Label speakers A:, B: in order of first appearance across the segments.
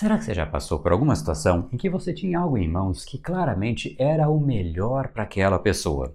A: Será que você já passou por alguma situação em que você tinha algo em mãos que claramente era o melhor para aquela pessoa?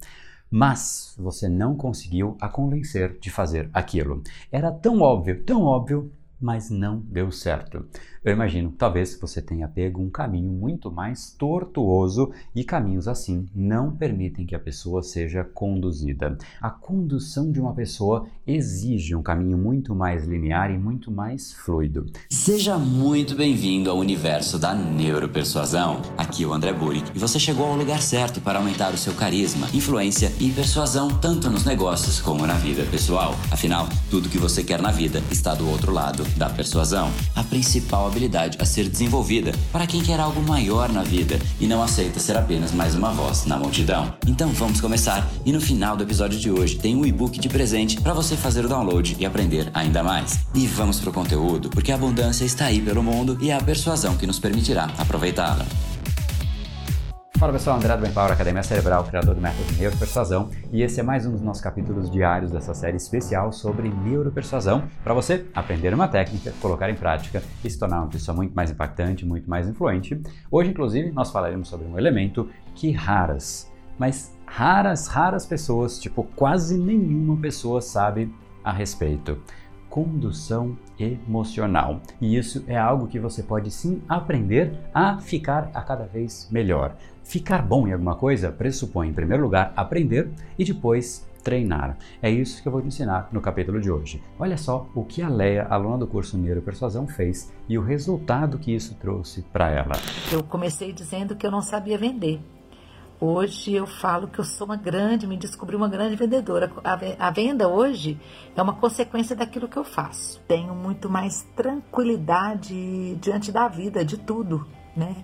A: Mas você não conseguiu a convencer de fazer aquilo. Era tão óbvio, tão óbvio, mas não deu certo. Eu imagino, talvez você tenha pego um caminho muito mais tortuoso e caminhos assim não permitem que a pessoa seja conduzida. A condução de uma pessoa exige um caminho muito mais linear e muito mais fluido.
B: Seja muito bem-vindo ao universo da neuropersuasão. Aqui o André Buri e você chegou ao lugar certo para aumentar o seu carisma, influência e persuasão tanto nos negócios como na vida pessoal. Afinal, tudo que você quer na vida está do outro lado da persuasão. A principal habilidade a ser desenvolvida para quem quer algo maior na vida e não aceita ser apenas mais uma voz na multidão. Então vamos começar e no final do episódio de hoje tem um e-book de presente para você fazer o download e aprender ainda mais. E vamos pro conteúdo, porque a abundância está aí pelo mundo e é a persuasão que nos permitirá aproveitá-la.
A: Fala pessoal, André do Brain Power Academia Cerebral, criador do método de neuropersuasão, e esse é mais um dos nossos capítulos diários dessa série especial sobre neuropersuasão, para você aprender uma técnica, colocar em prática e se tornar uma pessoa muito mais impactante, muito mais influente. Hoje, inclusive, nós falaremos sobre um elemento que raras, mas raras, raras pessoas, tipo quase nenhuma pessoa sabe a respeito condução emocional. E isso é algo que você pode sim aprender a ficar a cada vez melhor. Ficar bom em alguma coisa pressupõe, em primeiro lugar, aprender e depois treinar. É isso que eu vou te ensinar no capítulo de hoje. Olha só o que a Leia, aluna do curso Neuropersuasão, fez e o resultado que isso trouxe para ela.
C: Eu comecei dizendo que eu não sabia vender. Hoje eu falo que eu sou uma grande, me descobri uma grande vendedora. A venda hoje é uma consequência daquilo que eu faço. Tenho muito mais tranquilidade diante da vida, de tudo, né?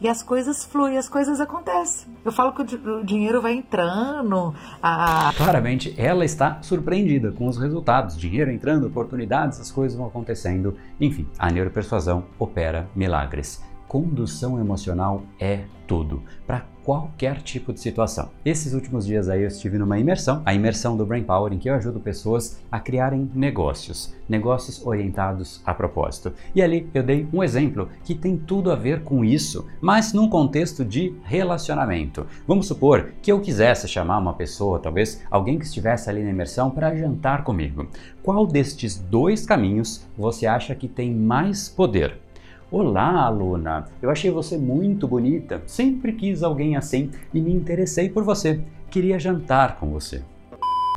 C: e as coisas fluem, as coisas acontecem. Eu falo que o, dinheiro vai entrando. A...
A: Claramente, ela está surpreendida com os resultados. Dinheiro entrando, oportunidades, as coisas vão acontecendo. Enfim, a neuropersuasão opera milagres. Condução emocional é tudo. Para qualquer tipo de situação. Esses últimos dias aí eu estive numa imersão, a imersão do Brain Power, em que eu ajudo pessoas a criarem negócios, negócios orientados a propósito. E ali eu dei um exemplo que tem tudo a ver com isso, mas num contexto de relacionamento. Vamos supor que eu quisesse chamar uma pessoa, talvez alguém que estivesse ali na imersão, para jantar comigo. Qual destes dois caminhos você acha que tem mais poder? Olá, aluna! Eu achei você muito bonita. Sempre quis alguém assim e me interessei por você. Queria jantar com você.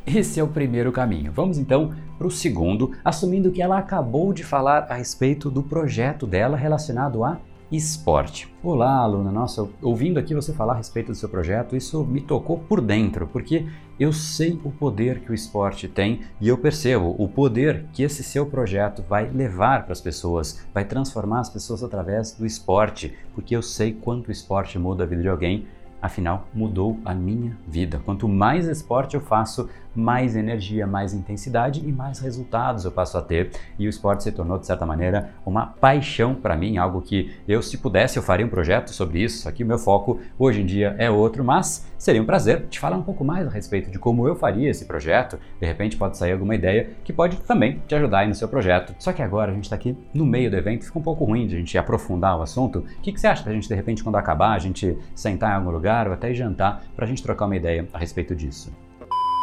A: Esse é o primeiro caminho. Vamos então para o segundo, assumindo que ela acabou de falar a respeito do projeto dela relacionado a esporte. Olá, aluna. Nossa, ouvindo aqui você falar a respeito do seu projeto, isso me tocou por dentro, porque eu sei o poder que o esporte tem e eu percebo o poder que esse seu projeto vai levar para as pessoas, vai transformar as pessoas através do esporte, porque eu sei quanto o esporte muda a vida de alguém. Afinal, mudou a minha vida. Quanto mais esporte eu faço, mais energia, mais intensidade e mais resultados eu passo a ter. E o esporte se tornou, de certa maneira, uma paixão para mim, algo que eu, se pudesse, eu faria um projeto sobre isso. Aqui o meu foco hoje em dia é outro, mas seria um prazer te falar um pouco mais a respeito de como eu faria esse projeto. De repente pode sair alguma ideia que pode também te ajudar aí no seu projeto. Só que agora a gente está aqui no meio do evento, fica um pouco ruim de a gente aprofundar o assunto. O que, que você acha da gente, de repente, quando acabar, a gente sentar em algum lugar ou até jantar para a gente trocar uma ideia a respeito disso?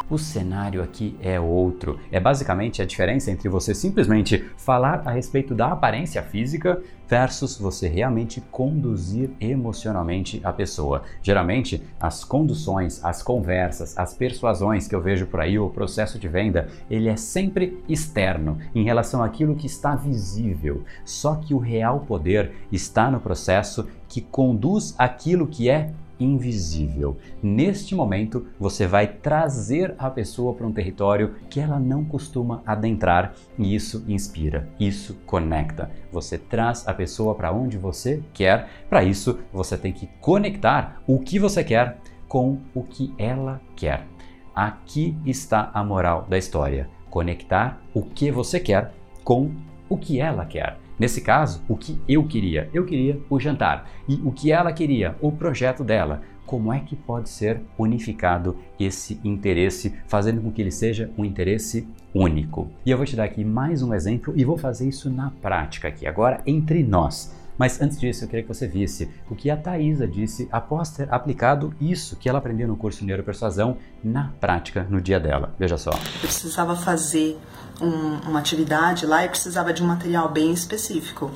A: O cenário aqui é outro. É basicamente a diferença entre você simplesmente falar a respeito da aparência física versus você realmente conduzir emocionalmente a pessoa. Geralmente, as conduções, as conversas, as persuasões que eu vejo por aí, o processo de venda, ele é sempre externo em relação àquilo que está visível. Só que o real poder está no processo que conduz aquilo que é invisível. Neste momento, você vai trazer a pessoa para um território que ela não costuma adentrar e isso inspira, isso conecta. Você traz a pessoa para onde você quer. Para isso, você tem que conectar o que você quer com o que ela quer. Aqui está a moral da história: conectar o que você quer com o que ela quer. Nesse caso, o que eu queria? Eu queria o jantar. E o que ela queria? O projeto dela. Como é que pode ser unificado esse interesse, fazendo com que ele seja um interesse único? E eu vou te dar aqui mais um exemplo e vou fazer isso na prática aqui, agora entre nós. Mas antes disso, eu queria que você visse o que a Thaisa disse após ter aplicado isso que ela aprendeu no curso Neuropersuasão na prática no dia dela. Veja só.
D: Eu precisava fazer um, uma atividade lá e precisava de um material bem específico.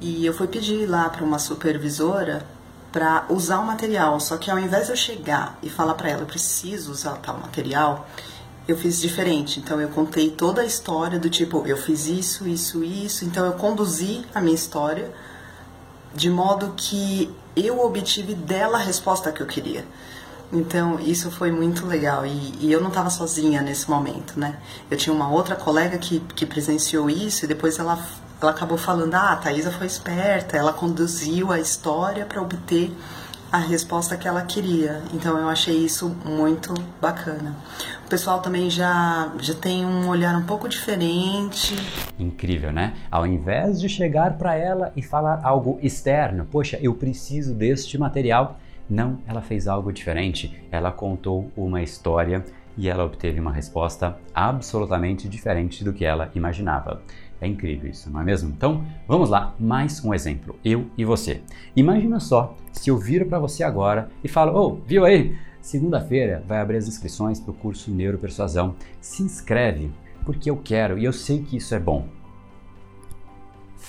D: E eu fui pedir lá para uma supervisora para usar o material, só que ao invés de eu chegar e falar para ela, eu preciso usar tal material, eu fiz diferente. Então eu contei toda a história do tipo, eu fiz isso, isso, isso. Então eu conduzi a minha história de modo que eu obtive dela a resposta que eu queria. Então isso foi muito legal e, e eu não estava sozinha nesse momento, né? Eu tinha uma outra colega que, que presenciou isso e depois ela ela acabou falando: ah, a Thaisa foi esperta, ela conduziu a história para obter a resposta que ela queria. Então eu achei isso muito bacana. O pessoal também já, já tem um olhar um pouco diferente.
A: Incrível, né? Ao invés de chegar para ela e falar algo externo, poxa, eu preciso deste material. Não, ela fez algo diferente. Ela contou uma história e ela obteve uma resposta absolutamente diferente do que ela imaginava. É incrível isso, não é mesmo? Então, vamos lá, mais um exemplo. Eu e você. Imagina só se eu viro para você agora e falo: "Oh, viu aí? Segunda-feira vai abrir as inscrições para o curso Neuropersuasão. Se inscreve, porque eu quero e eu sei que isso é bom."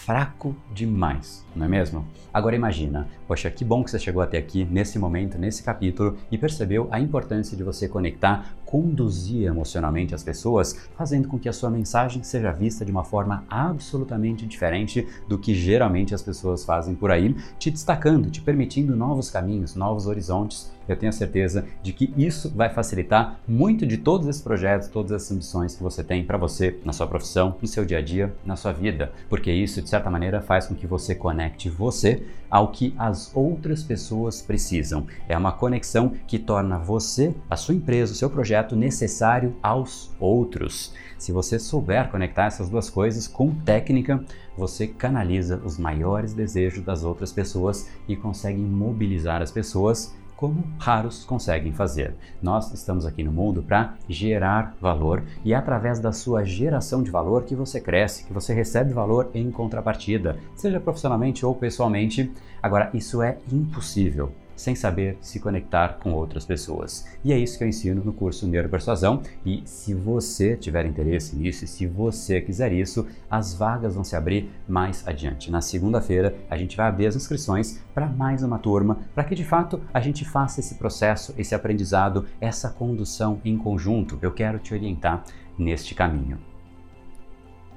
A: Fraco demais, não é mesmo? Agora imagina, poxa, que bom que você chegou até aqui nesse momento, nesse capítulo e percebeu a importância de você conectar conduzir emocionalmente as pessoas, fazendo com que a sua mensagem seja vista de uma forma absolutamente diferente do que geralmente as pessoas fazem por aí, te destacando, te permitindo novos caminhos, novos horizontes. Eu tenho certeza de que isso vai facilitar muito de todos esses projetos, todas essas ambições que você tem para você, na sua profissão, no seu dia a dia, na sua vida, porque isso de certa maneira faz com que você conecte você ao que as outras pessoas precisam. É uma conexão que torna você, a sua empresa, o seu projeto necessário aos outros. Se você souber conectar essas duas coisas com técnica, você canaliza os maiores desejos das outras pessoas e consegue mobilizar as pessoas como raros conseguem fazer. Nós estamos aqui no mundo para gerar valor e é através da sua geração de valor que você cresce, que você recebe valor em contrapartida, seja profissionalmente ou pessoalmente. Agora, isso é impossível sem saber se conectar com outras pessoas. E é isso que eu ensino no curso Neuropersuasão. E se você tiver interesse nisso, se você quiser isso, as vagas vão se abrir mais adiante. Na segunda-feira, a gente vai abrir as inscrições para mais uma turma, para que de fato a gente faça esse processo, esse aprendizado, essa condução em conjunto. Eu quero te orientar neste caminho.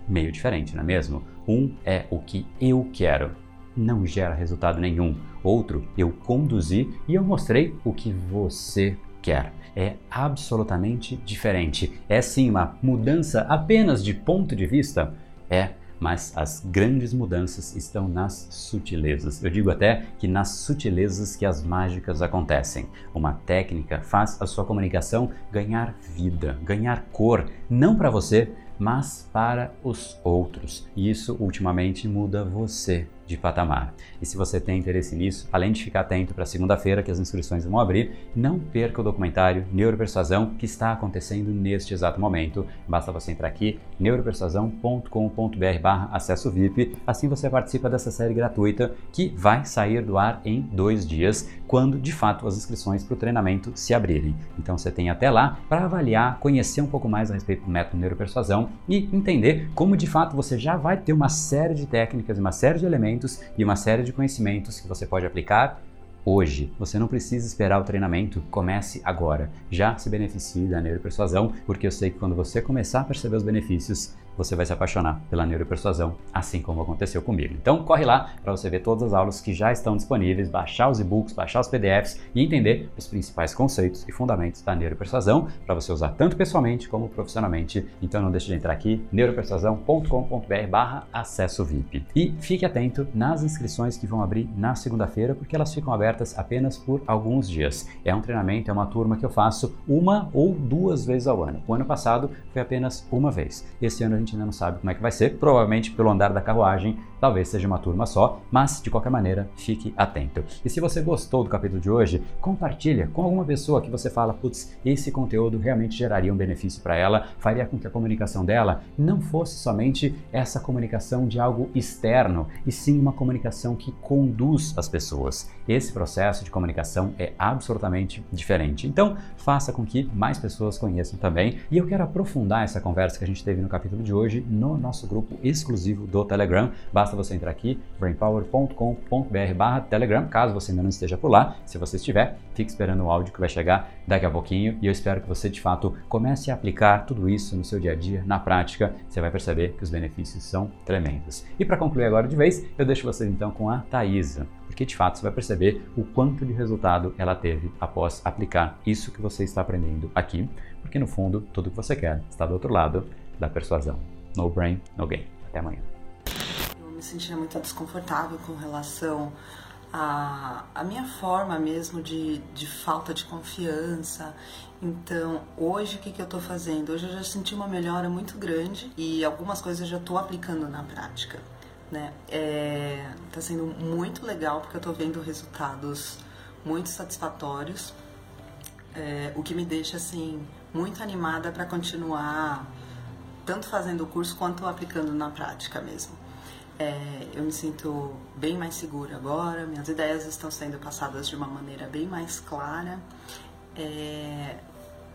A: Meio diferente, não é mesmo? Um é o que eu quero, não gera resultado nenhum. Outro, eu conduzi e eu mostrei o que você quer. É absolutamente diferente. É sim uma mudança apenas de ponto de vista? É, mas as grandes mudanças estão nas sutilezas. Eu digo até que nas sutilezas que as mágicas acontecem. Uma técnica faz a sua comunicação ganhar vida, ganhar cor, não para você, mas para os outros. E isso ultimamente muda você de patamar. E se você tem interesse nisso, além de ficar atento para segunda-feira que as inscrições vão abrir, não perca o documentário Neuropersuasão que está acontecendo neste exato momento. Basta você entrar aqui neuropersuasão.com.br/acesso VIP. Assim você participa dessa série gratuita que vai sair do ar em dois dias, quando de fato as inscrições para o treinamento se abrirem. Então você tem até lá para avaliar, conhecer um pouco mais a respeito do método Neuropersuasão e entender como de fato você já vai ter uma série de técnicas, uma série de elementos e uma série de conhecimentos que você pode aplicar hoje. Você não precisa esperar o treinamento, comece agora. Já se beneficie da neuropersuasão, porque eu sei que quando você começar a perceber os benefícios, você vai se apaixonar pela neuropersuasão, assim como aconteceu comigo. Então corre lá para você ver todas as aulas que já estão disponíveis, baixar os e-books, baixar os PDFs e entender os principais conceitos e fundamentos da neuropersuasão para você usar tanto pessoalmente como profissionalmente. Então não deixe de entrar aqui neuropersuasão.com.br/barra acesso VIP. E fique atento nas inscrições que vão abrir na segunda-feira, porque elas ficam abertas apenas por alguns dias. É um treinamento, é uma turma que eu faço uma ou duas vezes ao ano. O ano passado foi apenas uma vez. Esse ano a gente ainda não sabe como é que vai ser, provavelmente pelo andar da carruagem talvez seja uma turma só, mas de qualquer maneira, fique atento. E se você gostou do capítulo de hoje, compartilha com alguma pessoa que você fala, putz, esse conteúdo realmente geraria um benefício para ela, faria com que a comunicação dela não fosse somente essa comunicação de algo externo, e sim uma comunicação que conduz as pessoas. Esse processo de comunicação é absolutamente diferente. Então, faça com que mais pessoas conheçam também. E eu quero aprofundar essa conversa que a gente teve no capítulo de hoje no nosso grupo exclusivo do Telegram. Basta você entrar aqui, brainpower.com.br/telegram, caso você ainda não esteja por lá. Se você estiver, fique esperando o áudio que vai chegar daqui a pouquinho e eu espero que você de fato comece a aplicar tudo isso no seu dia a dia, na prática. Você vai perceber que os benefícios são tremendos. E para concluir agora de vez, eu deixo vocês então com a Thaisa, porque de fato você vai perceber o quanto de resultado ela teve após aplicar isso que você está aprendendo aqui, porque no fundo tudo que você quer está do outro lado da persuasão. No brain, no gain. Até amanhã.
D: Sentia muito desconfortável com relação à, à minha forma mesmo de, de falta de confiança. Então, hoje o que, que eu estou fazendo? Hoje eu já senti uma melhora muito grande e algumas coisas eu já estou aplicando na prática. Né? É, tá sendo muito legal porque eu estou vendo resultados muito satisfatórios, é, o que me deixa assim muito animada para continuar tanto fazendo o curso quanto aplicando na prática mesmo. É, eu me sinto bem mais segura agora, minhas ideias estão sendo passadas de uma maneira bem mais clara. É,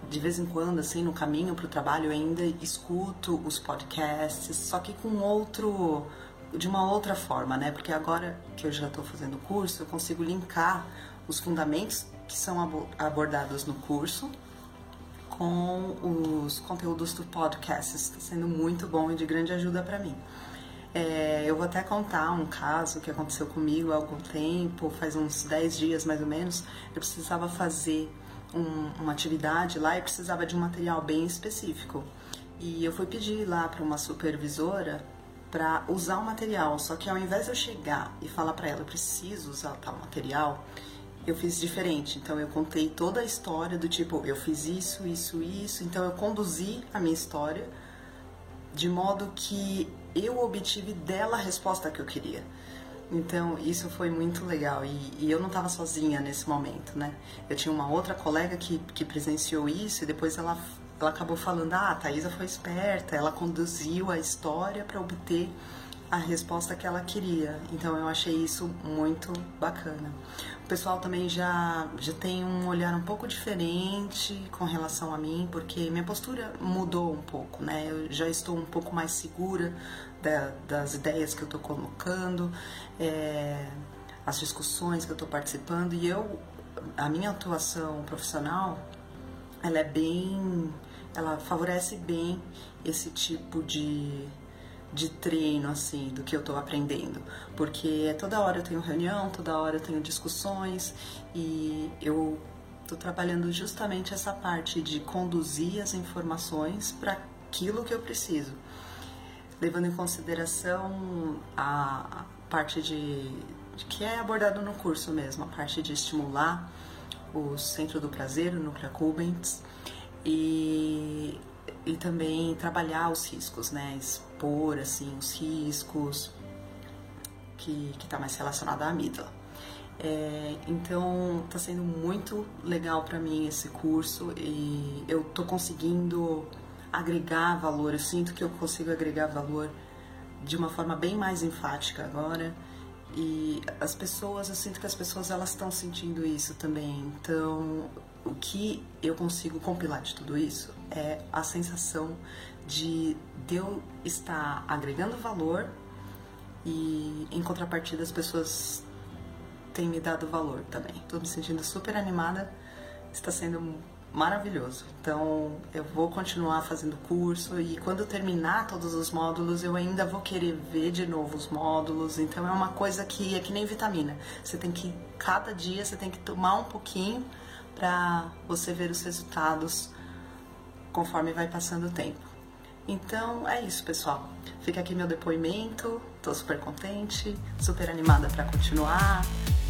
D: de vez em quando, assim, no caminho para o trabalho, eu ainda escuto os podcasts, só que com outro, de uma outra forma, né? Porque agora que eu já estou fazendo o curso, eu consigo linkar os fundamentos que são abordados no curso com os conteúdos do podcast. Está sendo muito bom e de grande ajuda para mim. É, eu vou até contar um caso que aconteceu comigo há algum tempo, faz uns 10 dias mais ou menos. Eu precisava fazer um, uma atividade lá e precisava de um material bem específico. E eu fui pedir lá para uma supervisora para usar o material, só que ao invés de eu chegar e falar para ela, eu preciso usar tal material, eu fiz diferente. Então eu contei toda a história do tipo, eu fiz isso, isso, isso. Então eu conduzi a minha história de modo que eu obtive dela a resposta que eu queria. Então isso foi muito legal e, e eu não estava sozinha nesse momento, né? Eu tinha uma outra colega que, que presenciou isso e depois ela, ela acabou falando: ah, a Thaisa foi esperta, ela conduziu a história para obter a resposta que ela queria. Então eu achei isso muito bacana. O pessoal também já, já tem um olhar um pouco diferente com relação a mim, porque minha postura mudou um pouco, né? Eu já estou um pouco mais segura da, das ideias que eu estou colocando, é, as discussões que eu estou participando e eu, a minha atuação profissional, ela é bem, ela favorece bem esse tipo de de treino, assim, do que eu tô aprendendo. Porque toda hora eu tenho reunião, toda hora eu tenho discussões e eu tô trabalhando justamente essa parte de conduzir as informações para aquilo que eu preciso. Levando em consideração a parte de, que é abordado no curso mesmo, a parte de estimular o centro do prazer, o núcleo accumbens, e e também trabalhar os riscos, né? Expor assim os riscos que está mais relacionado à amígdala. É, então está sendo muito legal para mim esse curso e eu tô conseguindo agregar valor. Eu sinto que eu consigo agregar valor de uma forma bem mais enfática agora e as pessoas eu sinto que as pessoas elas estão sentindo isso também então o que eu consigo compilar de tudo isso é a sensação de, eu estar agregando valor e em contrapartida as pessoas têm me dado valor também. Estou me sentindo super animada, está sendo maravilhoso. Então eu vou continuar fazendo curso e quando terminar todos os módulos eu ainda vou querer ver de novo os módulos. Então é uma coisa que é que nem vitamina. Você tem que cada dia você tem que tomar um pouquinho para você ver os resultados conforme vai passando o tempo. Então é isso, pessoal. Fica aqui meu depoimento. Tô super contente, super animada para continuar